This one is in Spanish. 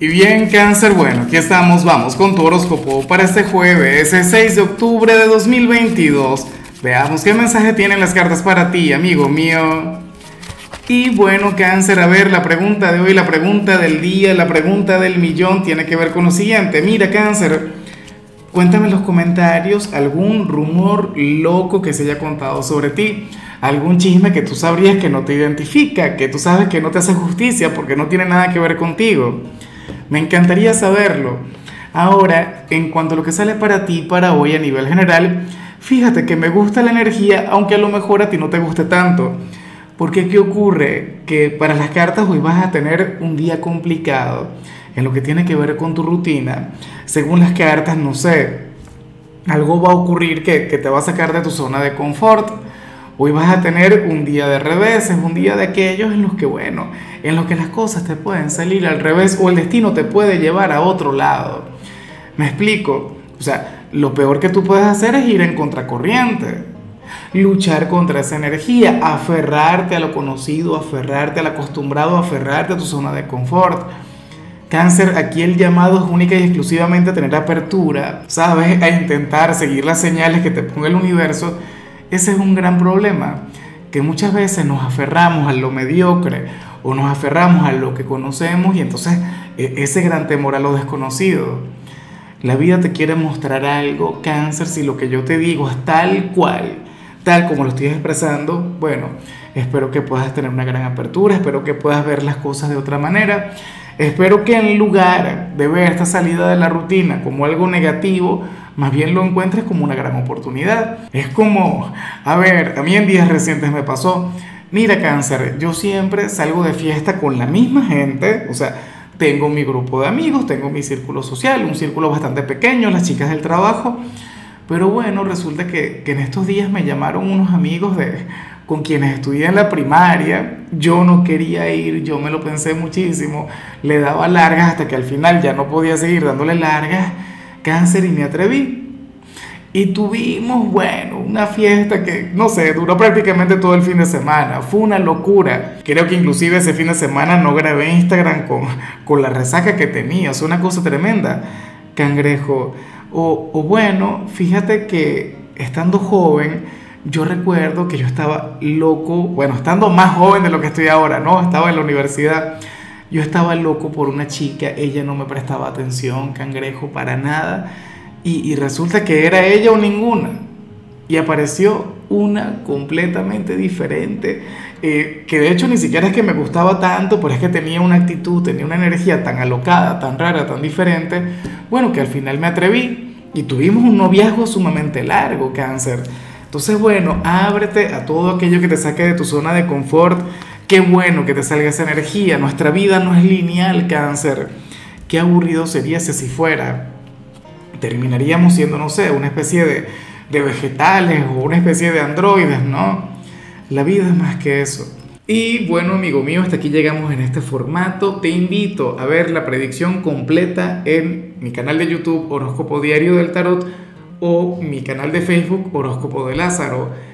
Y bien, cáncer, bueno, aquí estamos, vamos con tu horóscopo para este jueves, el 6 de octubre de 2022. Veamos qué mensaje tienen las cartas para ti, amigo mío. Y bueno, cáncer, a ver, la pregunta de hoy, la pregunta del día, la pregunta del millón tiene que ver con lo siguiente. Mira, cáncer, cuéntame en los comentarios algún rumor loco que se haya contado sobre ti algún chisme que tú sabrías que no te identifica, que tú sabes que no te hace justicia porque no tiene nada que ver contigo. Me encantaría saberlo. Ahora, en cuanto a lo que sale para ti, para hoy a nivel general, fíjate que me gusta la energía, aunque a lo mejor a ti no te guste tanto. Porque ¿qué ocurre? Que para las cartas hoy vas a tener un día complicado en lo que tiene que ver con tu rutina. Según las cartas, no sé, algo va a ocurrir que, que te va a sacar de tu zona de confort Hoy vas a tener un día de reveses, un día de aquellos en los que, bueno, en los que las cosas te pueden salir al revés o el destino te puede llevar a otro lado. Me explico. O sea, lo peor que tú puedes hacer es ir en contracorriente. Luchar contra esa energía, aferrarte a lo conocido, aferrarte al acostumbrado, aferrarte a tu zona de confort. Cáncer, aquí el llamado es única y exclusivamente tener apertura, ¿sabes? A intentar seguir las señales que te ponga el universo ese es un gran problema, que muchas veces nos aferramos a lo mediocre o nos aferramos a lo que conocemos y entonces e, ese gran temor a lo desconocido. La vida te quiere mostrar algo, cáncer, si lo que yo te digo es tal cual, tal como lo estoy expresando, bueno, espero que puedas tener una gran apertura, espero que puedas ver las cosas de otra manera, espero que en lugar de ver esta salida de la rutina como algo negativo, más bien lo encuentres como una gran oportunidad. Es como, a ver, a mí en días recientes me pasó, mira cáncer, yo siempre salgo de fiesta con la misma gente, o sea, tengo mi grupo de amigos, tengo mi círculo social, un círculo bastante pequeño, las chicas del trabajo, pero bueno, resulta que, que en estos días me llamaron unos amigos de, con quienes estudié en la primaria, yo no quería ir, yo me lo pensé muchísimo, le daba largas hasta que al final ya no podía seguir dándole largas cáncer y me atreví. Y tuvimos, bueno, una fiesta que, no sé, duró prácticamente todo el fin de semana. Fue una locura. Creo que inclusive ese fin de semana no grabé Instagram con, con la resaca que tenía. Sea, una cosa tremenda. Cangrejo. O, o bueno, fíjate que estando joven, yo recuerdo que yo estaba loco, bueno, estando más joven de lo que estoy ahora, ¿no? Estaba en la universidad yo estaba loco por una chica, ella no me prestaba atención, cangrejo, para nada. Y, resulta que era ella o ninguna. Y apareció una completamente diferente, eh, que de hecho ni siquiera es que me gustaba tanto, pero es que tenía una actitud, tenía una energía tan alocada, tan rara, tan diferente, bueno, que al final me atreví y tuvimos un noviazgo sumamente largo, cáncer. Entonces, bueno, ábrete a todo aquello que te saque de tu zona de confort, Qué bueno que te salga esa energía. Nuestra vida no es lineal, cáncer. Qué aburrido sería si fuera. Terminaríamos siendo, no sé, una especie de, de vegetales o una especie de androides, ¿no? La vida es más que eso. Y bueno, amigo mío, hasta aquí llegamos en este formato. Te invito a ver la predicción completa en mi canal de YouTube Horóscopo Diario del Tarot o mi canal de Facebook Horóscopo de Lázaro.